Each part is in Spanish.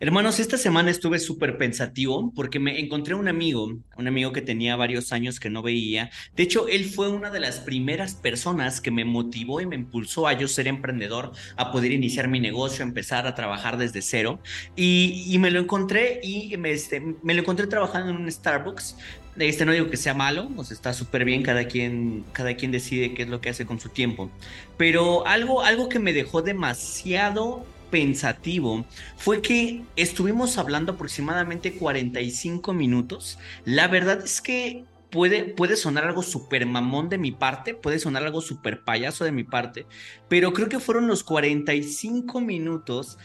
Hermanos, esta semana estuve súper pensativo porque me encontré un amigo, un amigo que tenía varios años que no veía. De hecho, él fue una de las primeras personas que me motivó y me impulsó a yo ser emprendedor, a poder iniciar mi negocio, empezar a trabajar desde cero. Y, me lo encontré y me, este, me lo encontré trabajando en un Starbucks. Este no digo que sea malo, o está súper bien, cada quien, cada quien decide qué es lo que hace con su tiempo. Pero algo, algo que me dejó demasiado pensativo fue que estuvimos hablando aproximadamente 45 minutos. La verdad es que puede, puede sonar algo súper mamón de mi parte, puede sonar algo súper payaso de mi parte, pero creo que fueron los 45 minutos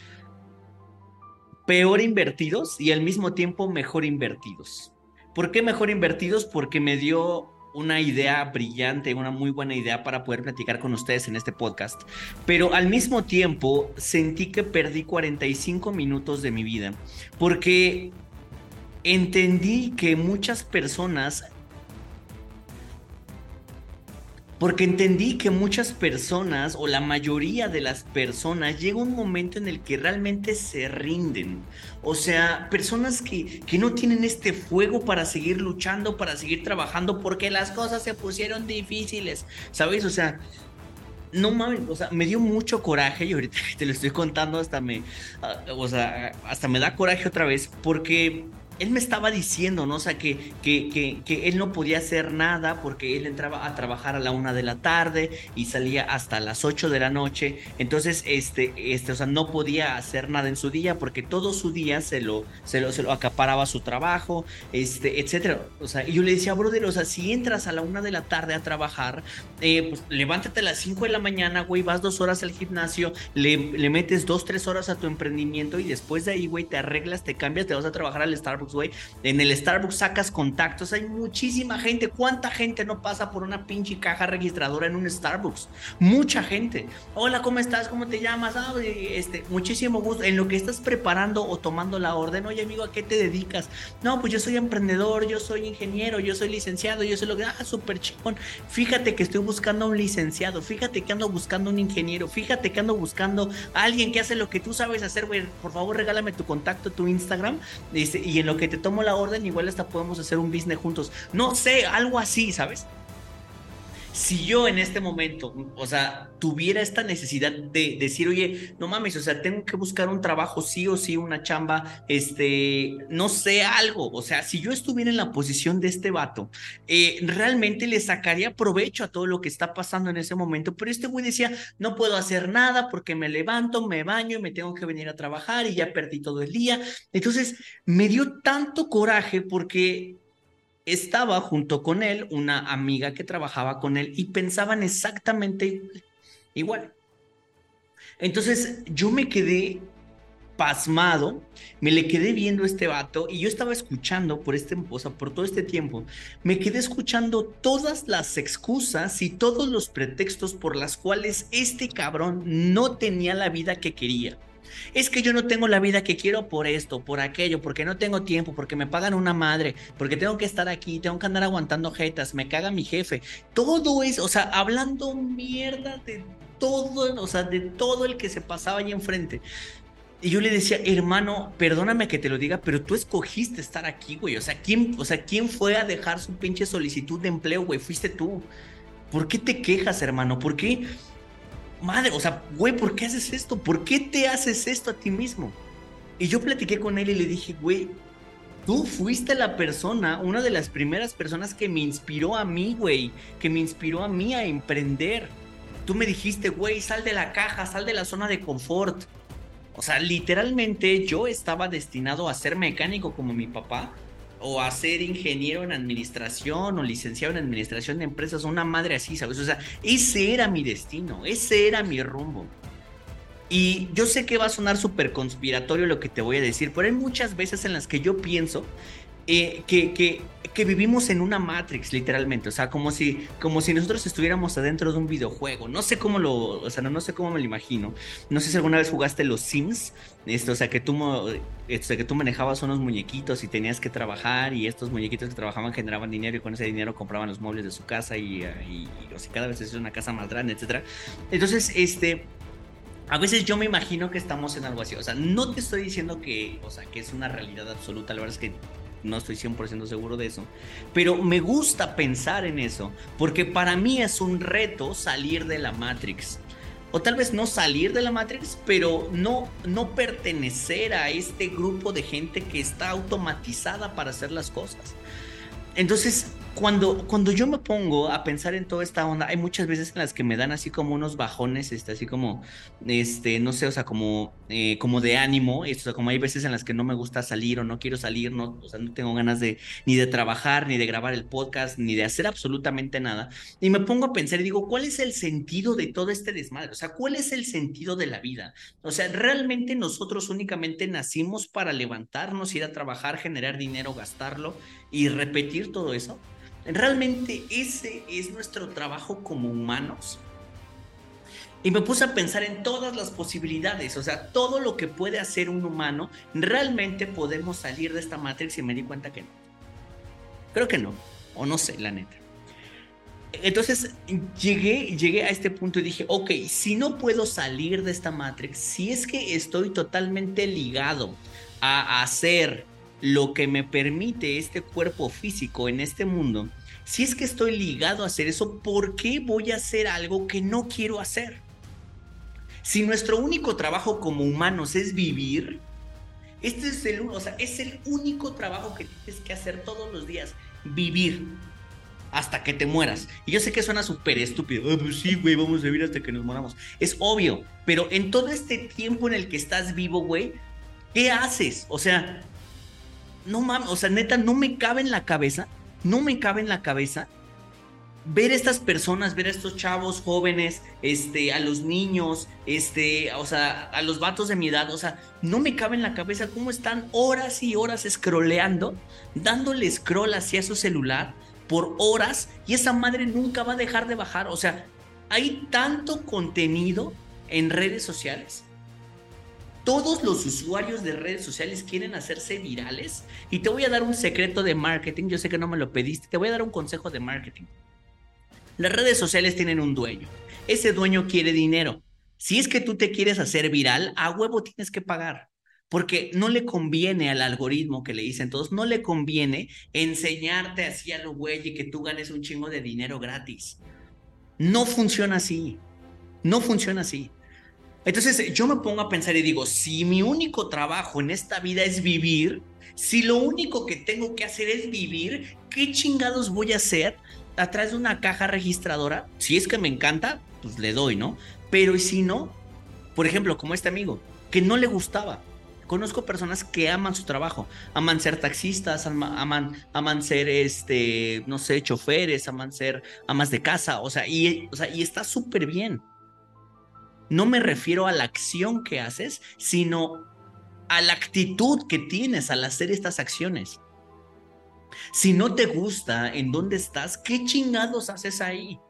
peor invertidos y al mismo tiempo mejor invertidos. ¿Por qué mejor invertidos? Porque me dio una idea brillante, una muy buena idea para poder platicar con ustedes en este podcast. Pero al mismo tiempo sentí que perdí 45 minutos de mi vida porque entendí que muchas personas porque entendí que muchas personas o la mayoría de las personas llega un momento en el que realmente se rinden. O sea, personas que, que no tienen este fuego para seguir luchando, para seguir trabajando, porque las cosas se pusieron difíciles. ¿Sabes? O sea, no mames, o sea, me dio mucho coraje y ahorita que te lo estoy contando hasta me, ah, o sea, hasta me da coraje otra vez porque él me estaba diciendo, ¿no? O sea, que, que, que, él no podía hacer nada porque él entraba a trabajar a la una de la tarde y salía hasta las ocho de la noche. Entonces, este, este, o sea, no podía hacer nada en su día porque todo su día se lo, se lo, se lo acaparaba su trabajo, este, etcétera. O sea, y yo le decía, brother, o sea, si entras a la una de la tarde a trabajar, eh, pues levántate a las cinco de la mañana, güey, vas dos horas al gimnasio, le, le metes dos, tres horas a tu emprendimiento y después de ahí, güey, te arreglas, te cambias, te vas a trabajar al Starbucks en el Starbucks sacas contactos, hay muchísima gente. ¿Cuánta gente no pasa por una pinche caja registradora en un Starbucks? Mucha gente. Hola, ¿cómo estás? ¿Cómo te llamas? Ah, este, muchísimo gusto. En lo que estás preparando o tomando la orden, oye amigo, ¿a qué te dedicas? No, pues yo soy emprendedor, yo soy ingeniero, yo soy licenciado, yo soy lo que... Ah, súper chingón. Fíjate que estoy buscando un licenciado, fíjate que ando buscando un ingeniero, fíjate que ando buscando a alguien que hace lo que tú sabes hacer, güey. Por favor, regálame tu contacto, tu Instagram. Este, y en lo que te tomo la orden, igual hasta podemos hacer un business juntos. No sé, algo así, ¿sabes? Si yo en este momento, o sea, tuviera esta necesidad de decir, oye, no mames, o sea, tengo que buscar un trabajo sí o sí, una chamba, este, no sé, algo, o sea, si yo estuviera en la posición de este vato, eh, realmente le sacaría provecho a todo lo que está pasando en ese momento, pero este güey decía, no puedo hacer nada porque me levanto, me baño y me tengo que venir a trabajar y ya perdí todo el día. Entonces, me dio tanto coraje porque estaba junto con él una amiga que trabajaba con él y pensaban exactamente igual. Entonces yo me quedé pasmado, me le quedé viendo a este vato y yo estaba escuchando por este, por todo este tiempo, me quedé escuchando todas las excusas y todos los pretextos por las cuales este cabrón no tenía la vida que quería. Es que yo no tengo la vida que quiero por esto, por aquello, porque no tengo tiempo, porque me pagan una madre, porque tengo que estar aquí, tengo que andar aguantando jetas, me caga mi jefe. Todo eso, o sea, hablando mierda de todo, o sea, de todo el que se pasaba ahí enfrente. Y yo le decía, hermano, perdóname que te lo diga, pero tú escogiste estar aquí, güey. O sea, ¿quién, o sea, ¿quién fue a dejar su pinche solicitud de empleo, güey? Fuiste tú. ¿Por qué te quejas, hermano? ¿Por qué? Madre, o sea, güey, ¿por qué haces esto? ¿Por qué te haces esto a ti mismo? Y yo platiqué con él y le dije, güey, tú fuiste la persona, una de las primeras personas que me inspiró a mí, güey, que me inspiró a mí a emprender. Tú me dijiste, güey, sal de la caja, sal de la zona de confort. O sea, literalmente yo estaba destinado a ser mecánico como mi papá o a ser ingeniero en administración o licenciado en administración de empresas, una madre así, ¿sabes? O sea, ese era mi destino, ese era mi rumbo. Y yo sé que va a sonar súper conspiratorio lo que te voy a decir, pero hay muchas veces en las que yo pienso eh, que, que, que, vivimos en una Matrix, literalmente. O sea, como si, como si nosotros estuviéramos adentro de un videojuego. No sé cómo lo, o sea, no, no sé cómo me lo imagino. No sé si alguna vez jugaste los Sims. Esto, o sea, que tú, esto, que tú manejabas unos muñequitos y tenías que trabajar y estos muñequitos que trabajaban generaban dinero y con ese dinero compraban los muebles de su casa y, y, o sea, cada vez es una casa más grande, etcétera. Entonces, este a veces yo me imagino que estamos en algo así. O sea, no te estoy diciendo que, o sea, que es una realidad absoluta. La verdad es que no estoy 100% seguro de eso. Pero me gusta pensar en eso, porque para mí es un reto salir de la Matrix. O tal vez no salir de la Matrix, pero no, no pertenecer a este grupo de gente que está automatizada para hacer las cosas. Entonces, cuando, cuando yo me pongo a pensar en toda esta onda, hay muchas veces en las que me dan así como unos bajones, este, así como, este, no sé, o sea, como, eh, como de ánimo, esto, sea, como hay veces en las que no me gusta salir o no quiero salir, no, o sea, no tengo ganas de ni de trabajar, ni de grabar el podcast, ni de hacer absolutamente nada. Y me pongo a pensar y digo, ¿cuál es el sentido de todo este desmadre? O sea, ¿cuál es el sentido de la vida? O sea, ¿realmente nosotros únicamente nacimos para levantarnos, ir a trabajar, generar dinero, gastarlo y repetir todo eso? ¿Realmente ese es nuestro trabajo como humanos? Y me puse a pensar en todas las posibilidades, o sea, todo lo que puede hacer un humano, realmente podemos salir de esta matrix y me di cuenta que no. Creo que no, o no sé, la neta. Entonces llegué, llegué a este punto y dije, ok, si no puedo salir de esta matrix, si es que estoy totalmente ligado a hacer lo que me permite este cuerpo físico en este mundo, si es que estoy ligado a hacer eso, ¿por qué voy a hacer algo que no quiero hacer? Si nuestro único trabajo como humanos es vivir, este es el, único trabajo que tienes que hacer todos los días, vivir hasta que te mueras. Y yo sé que suena súper estúpido. Ah, pues sí, güey, vamos a vivir hasta que nos moramos. Es obvio, pero en todo este tiempo en el que estás vivo, güey, ¿qué haces? O sea, no mames, o sea, neta, no me cabe en la cabeza, no me cabe en la cabeza ver a estas personas, ver a estos chavos jóvenes, este, a los niños, este, o sea, a los vatos de mi edad, o sea, no me cabe en la cabeza cómo están horas y horas scrolleando, dándole scroll hacia su celular por horas y esa madre nunca va a dejar de bajar, o sea, hay tanto contenido en redes sociales todos los usuarios de redes sociales quieren hacerse virales. Y te voy a dar un secreto de marketing. Yo sé que no me lo pediste. Te voy a dar un consejo de marketing. Las redes sociales tienen un dueño. Ese dueño quiere dinero. Si es que tú te quieres hacer viral, a huevo tienes que pagar. Porque no le conviene al algoritmo que le dicen todos, no le conviene enseñarte así a lo güey y que tú ganes un chingo de dinero gratis. No funciona así. No funciona así. Entonces yo me pongo a pensar y digo, si mi único trabajo en esta vida es vivir, si lo único que tengo que hacer es vivir, ¿qué chingados voy a hacer atrás de una caja registradora? Si es que me encanta, pues le doy, ¿no? Pero y si no, por ejemplo, como este amigo, que no le gustaba. Conozco personas que aman su trabajo, aman ser taxistas, aman, aman ser, este, no sé, choferes, aman ser amas de casa, o sea, y, o sea, y está súper bien. No me refiero a la acción que haces, sino a la actitud que tienes al hacer estas acciones. Si no te gusta en dónde estás, ¿qué chingados haces ahí?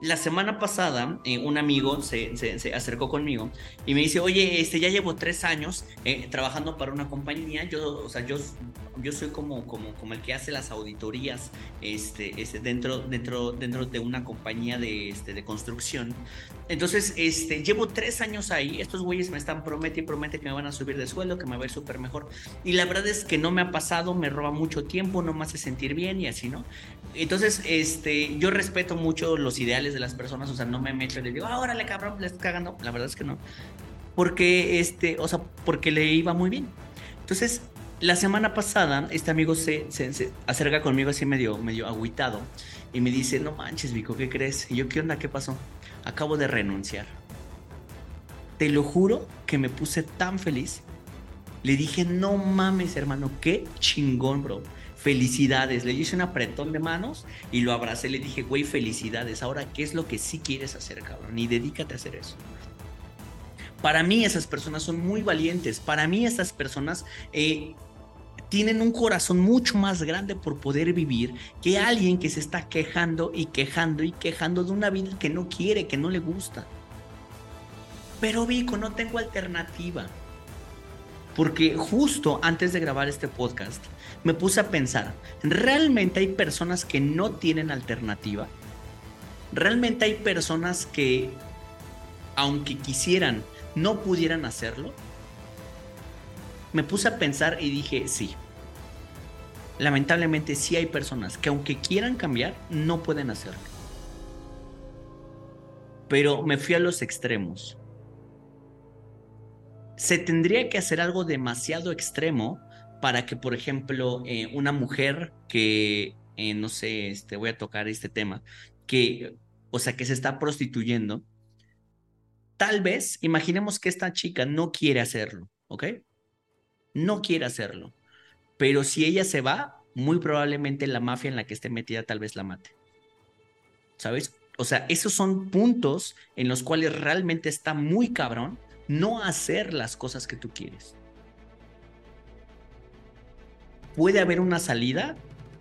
La semana pasada eh, un amigo se, se, acercó conmigo y me dice, oye, este, ya llevo tres años eh, trabajando para una compañía, yo, o sea, yo, yo soy como, como, como el que hace las auditorías este, este, dentro, dentro, dentro de una compañía de, este, de construcción. Entonces, este, llevo tres años ahí, estos güeyes me están promete y que me van a subir de sueldo, que me va a ir súper mejor. Y la verdad es que no me ha pasado, me roba mucho tiempo, no me hace sentir bien y así, ¿no? Entonces, este, yo respeto mucho los ideales de las personas, o sea, no me meto y le digo, ah, órale, cabrón, le estás cagando. La verdad es que no. Porque, este, o sea, porque le iba muy bien. Entonces, la semana pasada, este amigo se, se, acerca conmigo así medio, medio agüitado y me dice, no manches, Vico, ¿qué crees? Y yo, ¿qué onda? ¿Qué pasó? Acabo de renunciar. Te lo juro que me puse tan feliz. Le dije, no mames, hermano, qué chingón, bro felicidades. Le hice un apretón de manos y lo abracé. Le dije, güey, felicidades. Ahora, ¿qué es lo que sí quieres hacer, cabrón? Y dedícate a hacer eso. Para mí esas personas son muy valientes. Para mí esas personas eh, tienen un corazón mucho más grande por poder vivir que alguien que se está quejando y quejando y quejando de una vida que no quiere, que no le gusta. Pero Vico, no tengo alternativa. Porque justo antes de grabar este podcast, me puse a pensar, ¿realmente hay personas que no tienen alternativa? ¿Realmente hay personas que aunque quisieran, no pudieran hacerlo? Me puse a pensar y dije, sí. Lamentablemente sí hay personas que aunque quieran cambiar, no pueden hacerlo. Pero me fui a los extremos. Se tendría que hacer algo demasiado extremo para que, por ejemplo, eh, una mujer que, eh, no sé, este, voy a tocar este tema, que, o sea, que se está prostituyendo, tal vez, imaginemos que esta chica no quiere hacerlo, ¿ok? No quiere hacerlo. Pero si ella se va, muy probablemente la mafia en la que esté metida tal vez la mate. ¿Sabes? O sea, esos son puntos en los cuales realmente está muy cabrón no hacer las cosas que tú quieres. ¿Puede haber una salida?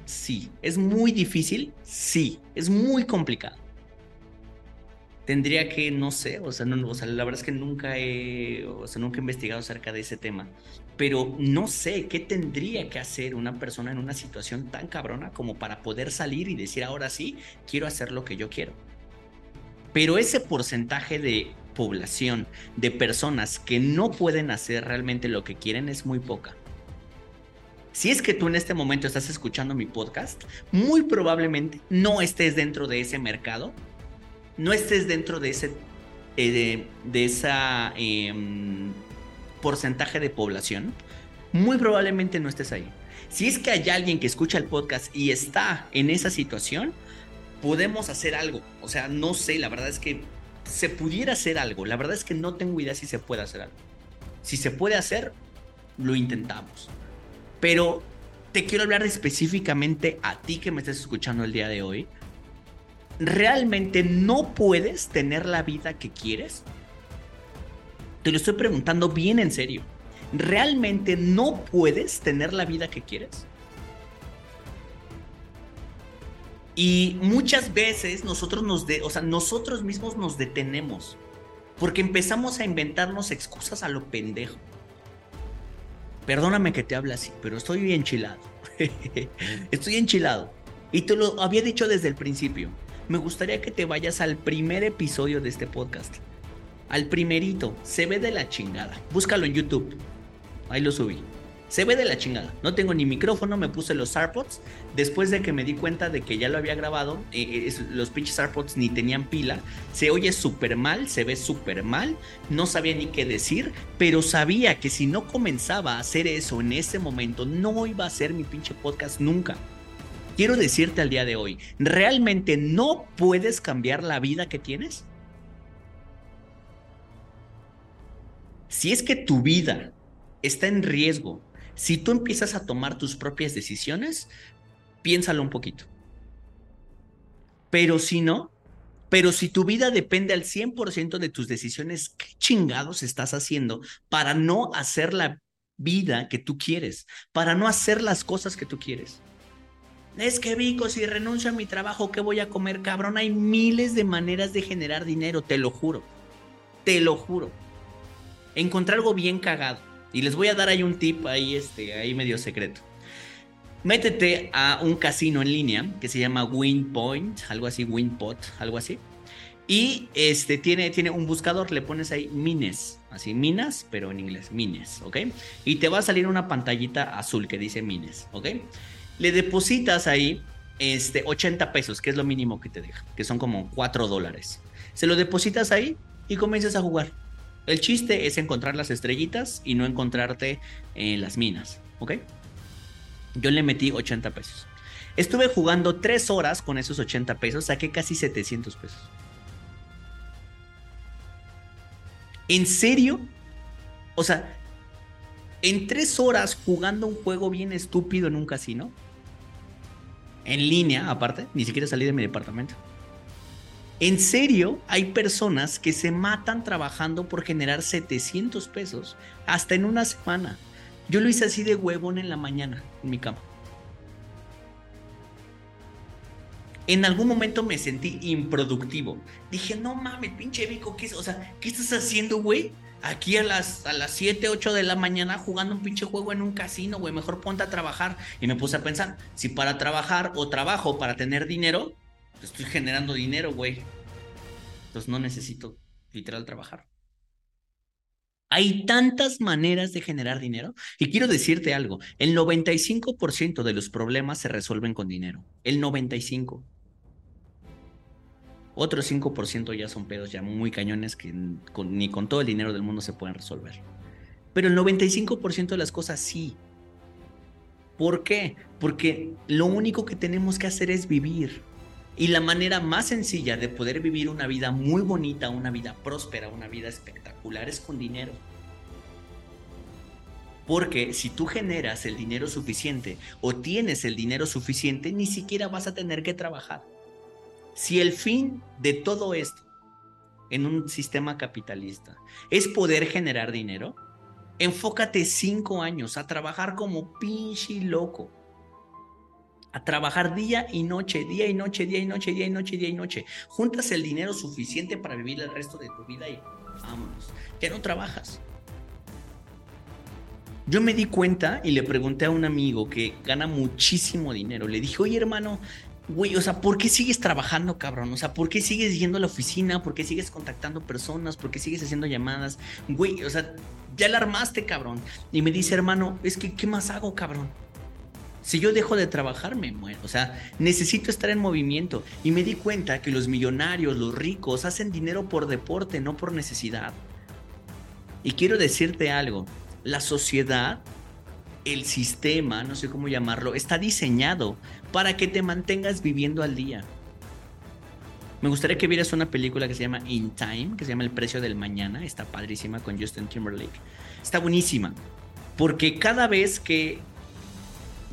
Sí. ¿Es muy difícil? Sí. Es muy complicado. Tendría que, no sé, o sea, no, la verdad es que nunca he, o sea, nunca he investigado acerca de ese tema, pero no sé qué tendría que hacer una persona en una situación tan cabrona como para poder salir y decir, ahora sí, quiero hacer lo que yo quiero. Pero ese porcentaje de población, de personas que no pueden hacer realmente lo que quieren es muy poca. Si es que tú en este momento estás escuchando mi podcast, muy probablemente no estés dentro de ese mercado, no estés dentro de ese eh, de, esa em, porcentaje de población, muy probablemente no estés ahí. Si es que hay alguien que escucha el podcast y está en esa situación, podemos hacer algo. O sea, no sé, la verdad es que se pudiera hacer algo. La verdad es que no tengo idea si se puede hacer algo. Si se puede hacer, lo intentamos. Pero te quiero hablar específicamente a ti que me estás escuchando el día de hoy. ¿Realmente no puedes tener la vida que quieres? Te lo estoy preguntando bien en serio. ¿Realmente no puedes tener la vida que quieres? Y muchas veces nosotros nos de, o sea, nosotros mismos nos detenemos porque empezamos a inventarnos excusas a lo pendejo. Perdóname que te hable así, pero estoy enchilado. estoy enchilado. Y te lo había dicho desde el principio. Me gustaría que te vayas al primer episodio de este podcast. Al primerito. Se ve de la chingada. Búscalo en YouTube. Ahí lo subí. Se ve de la chingada. No tengo ni micrófono, me puse los AirPods. Después de que me di cuenta de que ya lo había grabado, eh, eh, los pinches AirPods ni tenían pila. Se oye súper mal, se ve súper mal. No sabía ni qué decir, pero sabía que si no comenzaba a hacer eso en ese momento, no iba a ser mi pinche podcast nunca. Quiero decirte al día de hoy, ¿realmente no puedes cambiar la vida que tienes? Si es que tu vida está en riesgo si tú empiezas a tomar tus propias decisiones, piénsalo un poquito. Pero si no, pero si tu vida depende al 100% de tus decisiones, ¿qué chingados estás haciendo para no hacer la vida que tú quieres? Para no hacer las cosas que tú quieres. Es que Vico, si renuncio a mi trabajo, ¿qué voy a comer, cabrón? Hay miles de maneras de generar dinero, te lo juro. Te lo juro. Encontrar algo bien cagado y les voy a dar ahí un tip ahí, este, ahí medio secreto. Métete a un casino en línea que se llama WinPoint, algo así, WinPot, algo así. Y este tiene, tiene un buscador, le pones ahí mines, así minas, pero en inglés, mines, ¿ok? Y te va a salir una pantallita azul que dice mines, ¿ok? Le depositas ahí este, 80 pesos, que es lo mínimo que te deja, que son como 4 dólares. Se lo depositas ahí y comienzas a jugar. El chiste es encontrar las estrellitas y no encontrarte en las minas, ¿ok? Yo le metí 80 pesos. Estuve jugando 3 horas con esos 80 pesos, saqué casi 700 pesos. ¿En serio? O sea, en 3 horas jugando un juego bien estúpido en un casino. En línea, aparte, ni siquiera salí de mi departamento. En serio, hay personas que se matan trabajando por generar 700 pesos hasta en una semana. Yo lo hice así de huevón en la mañana, en mi cama. En algún momento me sentí improductivo. Dije, no mames, pinche Vico, ¿qué, o sea, ¿qué estás haciendo, güey? Aquí a las, a las 7, 8 de la mañana jugando un pinche juego en un casino, güey. Mejor ponte a trabajar. Y me puse a pensar, si para trabajar o trabajo para tener dinero, estoy generando dinero, güey. Entonces no necesito literal trabajar. Hay tantas maneras de generar dinero y quiero decirte algo, el 95% de los problemas se resuelven con dinero, el 95%. Otro 5% ya son pedos ya muy cañones que ni con todo el dinero del mundo se pueden resolver. Pero el 95% de las cosas sí. ¿Por qué? Porque lo único que tenemos que hacer es vivir. Y la manera más sencilla de poder vivir una vida muy bonita, una vida próspera, una vida espectacular es con dinero. Porque si tú generas el dinero suficiente o tienes el dinero suficiente, ni siquiera vas a tener que trabajar. Si el fin de todo esto en un sistema capitalista es poder generar dinero, enfócate cinco años a trabajar como pinche loco. A trabajar día y noche, día y noche, día y noche, día y noche, día y noche. Juntas el dinero suficiente para vivir el resto de tu vida y vámonos. Ya no trabajas. Yo me di cuenta y le pregunté a un amigo que gana muchísimo dinero. Le dije, oye hermano, güey, o sea, ¿por qué sigues trabajando, cabrón? O sea, ¿por qué sigues yendo a la oficina? ¿Por qué sigues contactando personas? ¿Por qué sigues haciendo llamadas? Güey, o sea, ya la armaste, cabrón. Y me dice, hermano, es que, ¿qué más hago, cabrón? Si yo dejo de trabajar, me muero. O sea, necesito estar en movimiento. Y me di cuenta que los millonarios, los ricos, hacen dinero por deporte, no por necesidad. Y quiero decirte algo. La sociedad el sistema, no sé cómo llamarlo, está diseñado para que te mantengas viviendo al día. Me gustaría que vieras una película que se llama In Time, que se llama El precio del mañana. Está padrísima con Justin Timberlake. Está buenísima. Porque cada vez que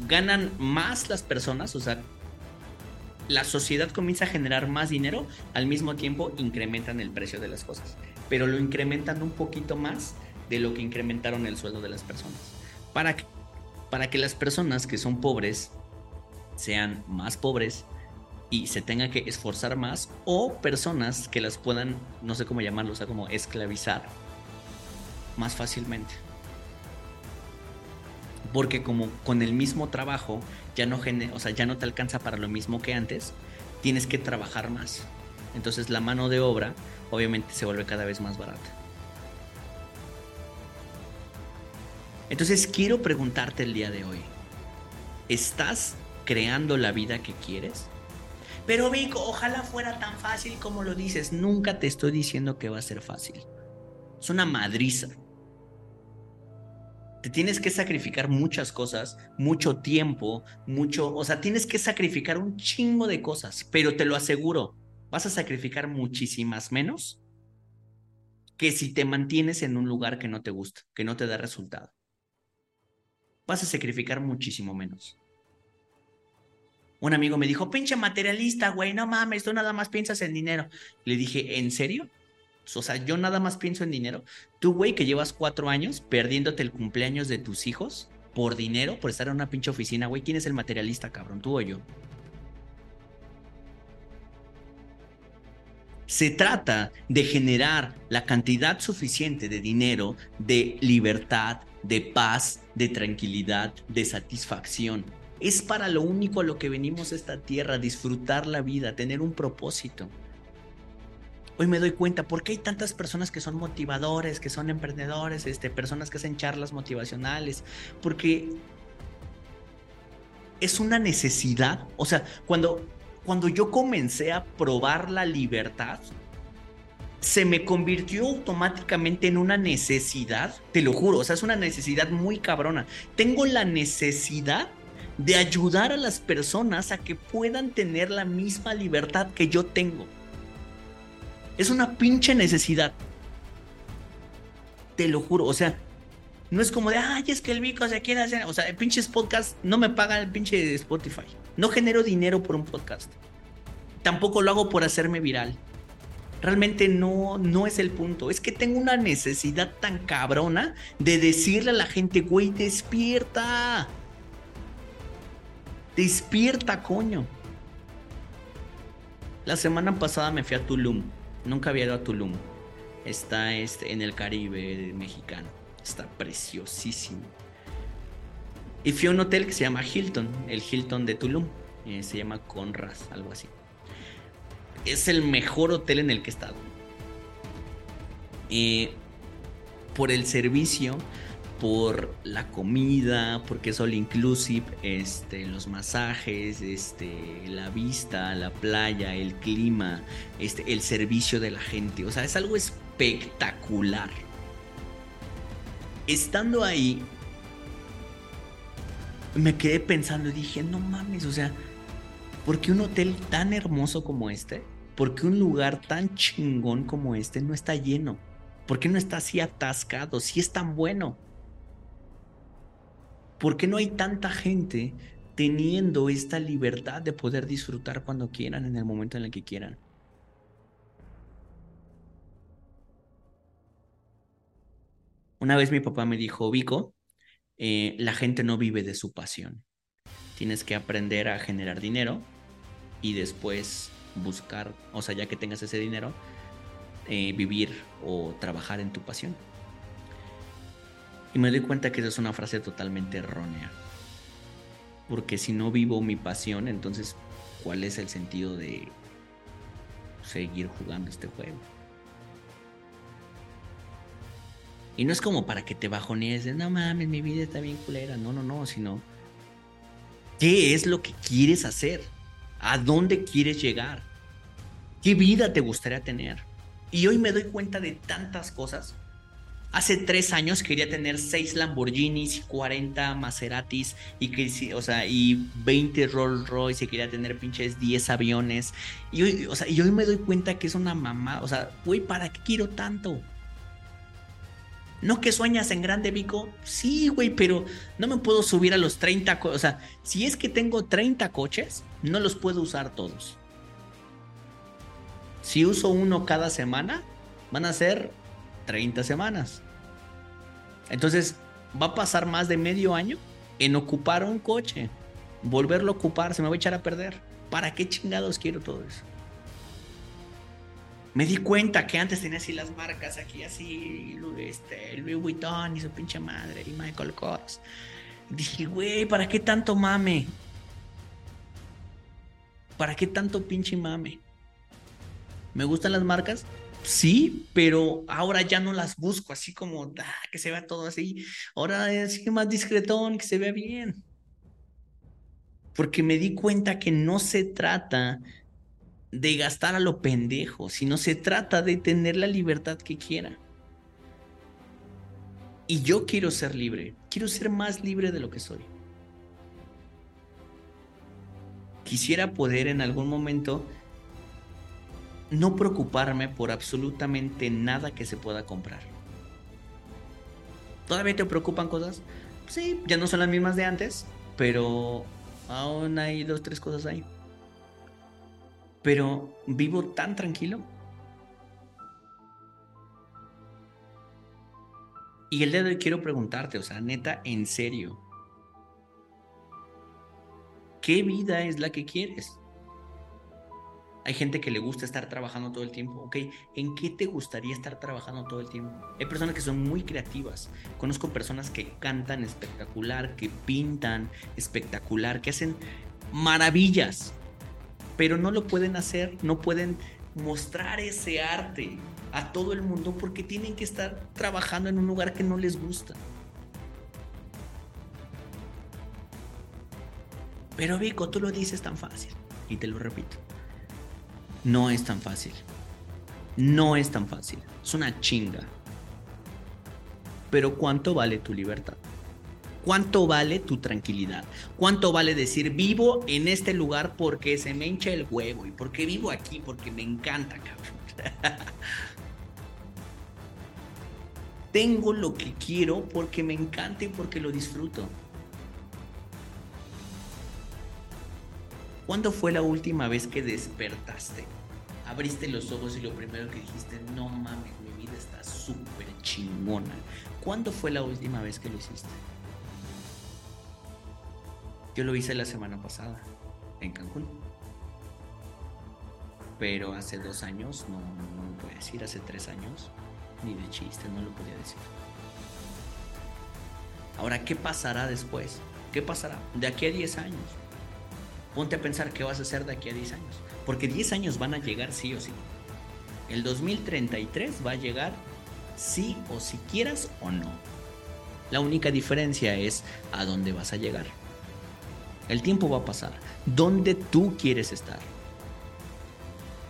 ganan más las personas, o sea, la sociedad comienza a generar más dinero, al mismo tiempo incrementan el precio de las cosas. Pero lo incrementan un poquito más de lo que incrementaron el sueldo de las personas. Para que para que las personas que son pobres sean más pobres y se tenga que esforzar más o personas que las puedan, no sé cómo llamarlo, o sea, como esclavizar más fácilmente. Porque como con el mismo trabajo ya no, o sea, ya no te alcanza para lo mismo que antes, tienes que trabajar más. Entonces la mano de obra obviamente se vuelve cada vez más barata. Entonces quiero preguntarte el día de hoy, ¿estás creando la vida que quieres? Pero Vico, ojalá fuera tan fácil como lo dices. Nunca te estoy diciendo que va a ser fácil. Es una madriza. Te tienes que sacrificar muchas cosas, mucho tiempo, mucho, o sea, tienes que sacrificar un chingo de cosas, pero te lo aseguro, vas a sacrificar muchísimas menos que si te mantienes en un lugar que no te gusta, que no te da resultado vas a sacrificar muchísimo menos. Un amigo me dijo, pinche materialista, güey, no mames, tú nada más piensas en dinero. Le dije, ¿en serio? O sea, yo nada más pienso en dinero. Tú, güey, que llevas cuatro años perdiéndote el cumpleaños de tus hijos por dinero, por estar en una pinche oficina, güey, ¿quién es el materialista, cabrón? ¿Tú o yo? Se trata de generar la cantidad suficiente de dinero, de libertad, de paz, de tranquilidad, de satisfacción. Es para lo único a lo que venimos a esta tierra, disfrutar la vida, tener un propósito. Hoy me doy cuenta por qué hay tantas personas que son motivadores, que son emprendedores, este, personas que hacen charlas motivacionales, porque es una necesidad. O sea, cuando, cuando yo comencé a probar la libertad, se me convirtió automáticamente en una necesidad, te lo juro, o sea, es una necesidad muy cabrona. Tengo la necesidad de ayudar a las personas a que puedan tener la misma libertad que yo tengo. Es una pinche necesidad. Te lo juro, o sea, no es como de, ay, es que el Vico se quiere hacer. O sea, el pinche podcast no me paga el pinche Spotify. No genero dinero por un podcast. Tampoco lo hago por hacerme viral realmente no, no es el punto. Es que tengo una necesidad tan cabrona de decirle a la gente, güey, despierta. Despierta, coño. La semana pasada me fui a Tulum. Nunca había ido a Tulum. Está este, en el Caribe mexicano. Está preciosísimo. Y fui a un hotel que se llama Hilton, el Hilton de Tulum. Eh, se llama Conras, algo así es el mejor hotel en el que he estado. eh, por el servicio, por la comida, porque es all inclusive, este, los masajes, este, la vista, la playa, el clima, este, el servicio de la gente. O sea, es algo espectacular. Estando ahí, me quedé pensando y dije, no mames, o sea, ¿por qué un hotel tan hermoso como este? ¿Por qué un lugar tan chingón como este no está lleno? ¿Por qué no está así atascado? Si es tan bueno. ¿Por qué no hay tanta gente teniendo esta libertad de poder disfrutar cuando quieran, en el momento en el que quieran? Una vez mi papá me dijo, Vico, eh, la gente no vive de su pasión. Tienes que aprender a generar dinero y después buscar, o sea, ya que tengas ese dinero, eh, vivir o trabajar en tu pasión. Y me doy cuenta que esa es una frase totalmente errónea. Porque si no vivo mi pasión, entonces, ¿cuál es el sentido de seguir jugando este juego? Y no es como para que te bajonees de, no mames, mi vida está bien culera. No, no, no, sino, ¿qué es lo que quieres hacer? ¿A dónde quieres llegar? ¿Qué vida te gustaría tener? Y hoy me doy cuenta de tantas cosas. Hace tres años quería tener seis Lamborghinis, 40 Maseratis y, o sea, y 20 Rolls Royce y quería tener pinches 10 aviones. Y hoy, o sea, y hoy me doy cuenta que es una mamá. O sea, güey, ¿para qué quiero tanto? ¿No que sueñas en grande, Vico? Sí, güey, pero no me puedo subir a los 30 coches. O sea, si es que tengo 30 coches, no los puedo usar todos. Si uso uno cada semana, van a ser 30 semanas. Entonces, va a pasar más de medio año en ocupar un coche. Volverlo a ocupar, se me va a echar a perder. ¿Para qué chingados quiero todo eso? me di cuenta que antes tenía así las marcas aquí así, este, Louis Vuitton y su pinche madre y Michael Kors. Dije, güey, ¿para qué tanto mame? ¿Para qué tanto pinche mame? ¿Me gustan las marcas? Sí, pero ahora ya no las busco así como ah, que se vea todo así. Ahora es más discretón, que se vea bien. Porque me di cuenta que no se trata de gastar a lo pendejo, sino se trata de tener la libertad que quiera. Y yo quiero ser libre, quiero ser más libre de lo que soy. Quisiera poder en algún momento no preocuparme por absolutamente nada que se pueda comprar. ¿Todavía te preocupan cosas? Sí, ya no son las mismas de antes, pero aún hay dos, tres cosas ahí pero vivo tan tranquilo. Y el día de hoy quiero preguntarte, o sea, neta, en serio, ¿qué vida es la que quieres? Hay gente que le gusta estar trabajando todo el tiempo, ¿ok? ¿En qué te gustaría estar trabajando todo el tiempo? Hay personas que son muy creativas. Conozco personas que cantan espectacular, que pintan espectacular, que hacen maravillas pero no lo pueden hacer, no pueden mostrar ese arte a todo el mundo porque tienen que estar trabajando en un lugar que no les gusta. Pero Vico, tú lo dices tan fácil. Y te lo repito. No es tan fácil. No es tan fácil. Es una chinga. Pero ¿cuánto vale tu libertad? ¿Cuánto vale tu tranquilidad? ¿Cuánto vale decir vivo en este lugar porque se me hincha el huevo y porque vivo aquí porque me encanta, cabrón? Tengo lo que quiero porque me encanta y porque lo disfruto. ¿Cuándo fue la última vez que despertaste? Abriste los ojos y lo primero que dijiste, no mames, mi vida está súper chingona. ¿Cuándo fue la última vez que lo hiciste? Yo lo hice la semana pasada en Cancún. Pero hace dos años, no, no, lo podía decir, hace tres años, ni de chiste, no lo podía decir. Ahora, ¿qué pasará después? ¿Qué pasará de aquí a 10 años? Ponte a pensar qué vas a hacer de aquí a 10 años. Porque 10 años van a llegar sí o sí. El 2033 va a llegar sí o si quieras o no. La única diferencia es a dónde vas a llegar. El tiempo va a pasar. ¿Dónde tú quieres estar?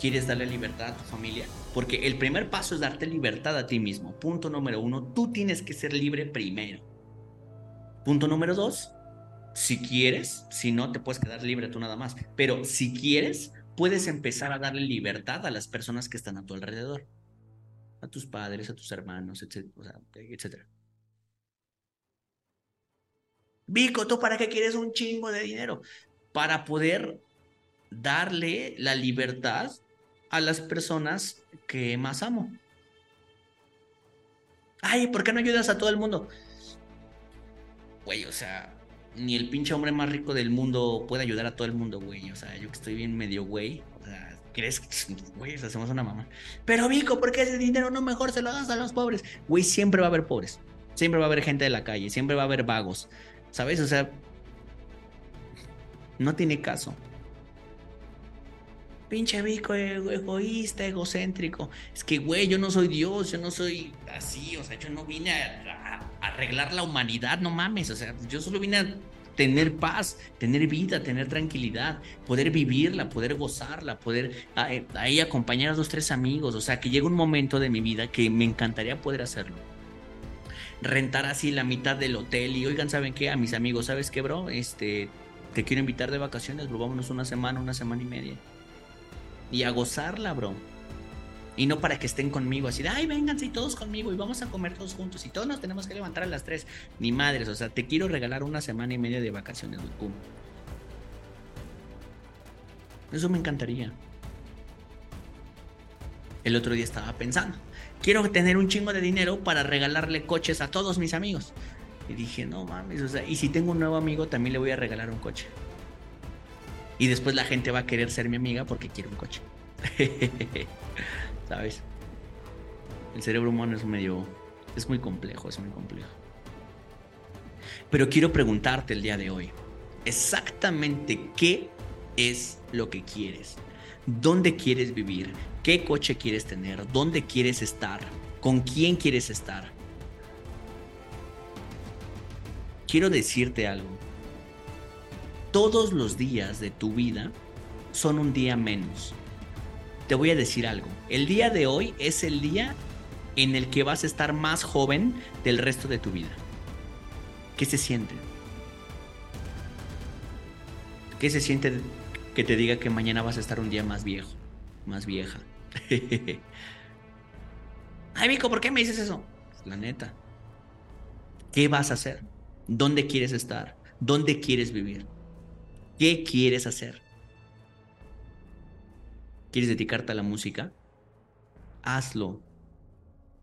¿Quieres darle libertad a tu familia? Porque el primer paso es darte libertad a ti mismo. Punto número uno, tú tienes que ser libre primero. Punto número dos, si quieres, si no, te puedes quedar libre tú nada más. Pero si quieres, puedes empezar a darle libertad a las personas que están a tu alrededor. A tus padres, a tus hermanos, etcétera. etcétera. Vico, ¿tú para qué quieres un chingo de dinero? Para poder darle la libertad a las personas que más amo. Ay, ¿por qué no ayudas a todo el mundo? Güey, o sea, ni el pinche hombre más rico del mundo puede ayudar a todo el mundo, güey. O sea, yo que estoy bien medio güey. O sea, ¿crees que, güey, hacemos una mamá? Pero Vico, ¿por qué ese dinero no mejor se lo das a los pobres? Güey, siempre va a haber pobres. Siempre va a haber gente de la calle. Siempre va a haber vagos. ¿Sabes? O sea, no tiene caso. Pinche Vico, egoísta, egocéntrico. Es que, güey, yo no soy Dios, yo no soy así, o sea, yo no vine a, arreglar la humanidad, no mames, o sea, yo solo vine a tener paz, tener vida, tener tranquilidad, poder vivirla, poder gozarla, poder eh, ahí acompañar a dos, tres amigos, o sea, que llega un momento de mi vida que me encantaría poder hacerlo. Rentar así la mitad del hotel y oigan, ¿saben qué? A mis amigos, ¿sabes qué, bro? Este, te quiero invitar de vacaciones, bro, vámonos una semana, una semana y media y a gozarla, bro. Y no para que estén conmigo así de, ay, vénganse todos conmigo y vamos a comer todos juntos y todos nos tenemos que levantar a las tres. Ni madres, o sea, te quiero regalar una semana y media de vacaciones, pum. Eso me encantaría. El otro día estaba pensando, quiero tener un chingo de dinero para regalarle coches a todos mis amigos. Y dije, no mames, o sea, y si tengo un nuevo amigo, también le voy a regalar un coche. Y después la gente va a querer ser mi amiga porque quiere un coche. ¿Sabes? El cerebro humano es medio... Es muy complejo, es muy complejo. Pero quiero preguntarte el día de hoy, exactamente qué es lo que quieres. ¿Dónde quieres vivir? ¿Qué coche quieres tener? ¿Dónde quieres estar? ¿Con quién quieres estar? Quiero decirte algo todos los días de tu vida son un día menos. Te voy a decir algo. El día de hoy es el día en el que vas a estar más joven del resto de tu vida. ¿Qué se siente? ¿Qué se siente que te diga que mañana vas a estar un día más viejo, más vieja? Ay, Mico, ¿por qué me dices eso? La neta. ¿Qué vas a hacer? ¿Dónde quieres estar? ¿Dónde quieres vivir? ¿Qué quieres hacer? ¿Quieres dedicarte a la música? Hazlo.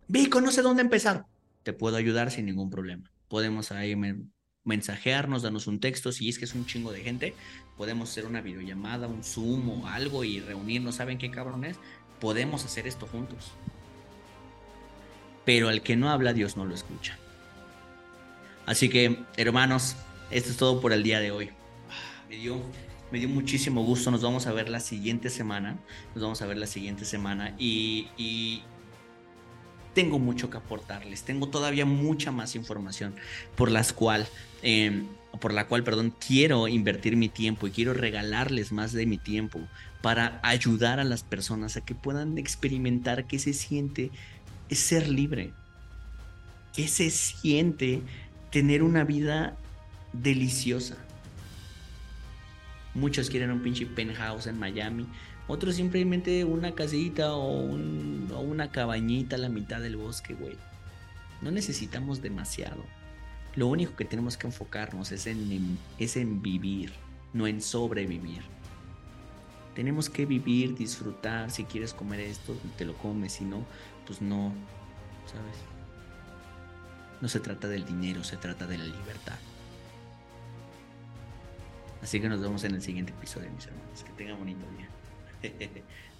Vico, no sé dónde empezar. Te puedo ayudar sin ningún problema. Podemos ahí mensajearnos, darnos un texto. Si es que es un chingo de gente, podemos hacer una videollamada, un Zoom o algo y reunirnos. ¿Saben qué cabrón es? Podemos hacer esto juntos. Pero al que no habla, Dios no lo escucha. Así que, hermanos, esto es todo por el día de hoy me dio, me dio muchísimo gusto. Nos vamos a ver la siguiente semana. Nos vamos a ver la siguiente semana. Y, tengo mucho que aportarles. Tengo todavía mucha más información por las cual, em, por la cual, perdón, quiero invertir mi tiempo y quiero regalarles más de mi tiempo para ayudar a las personas a que puedan experimentar qué se siente ser libre, qué se siente tener una vida deliciosa. Muchos quieren un pinche penthouse en Miami. Otros simplemente una casita o, una cabañita a la mitad del bosque, güey. No necesitamos demasiado. Lo único que tenemos que enfocarnos es en, es en vivir, no en sobrevivir. Tenemos que vivir, disfrutar. Si quieres comer esto, te lo comes. Si no, pues no. ¿Sabes? No se trata del dinero, se trata de la libertad. Así que nos vemos en el siguiente episodio, mis hermanos. Que tengan bonito día.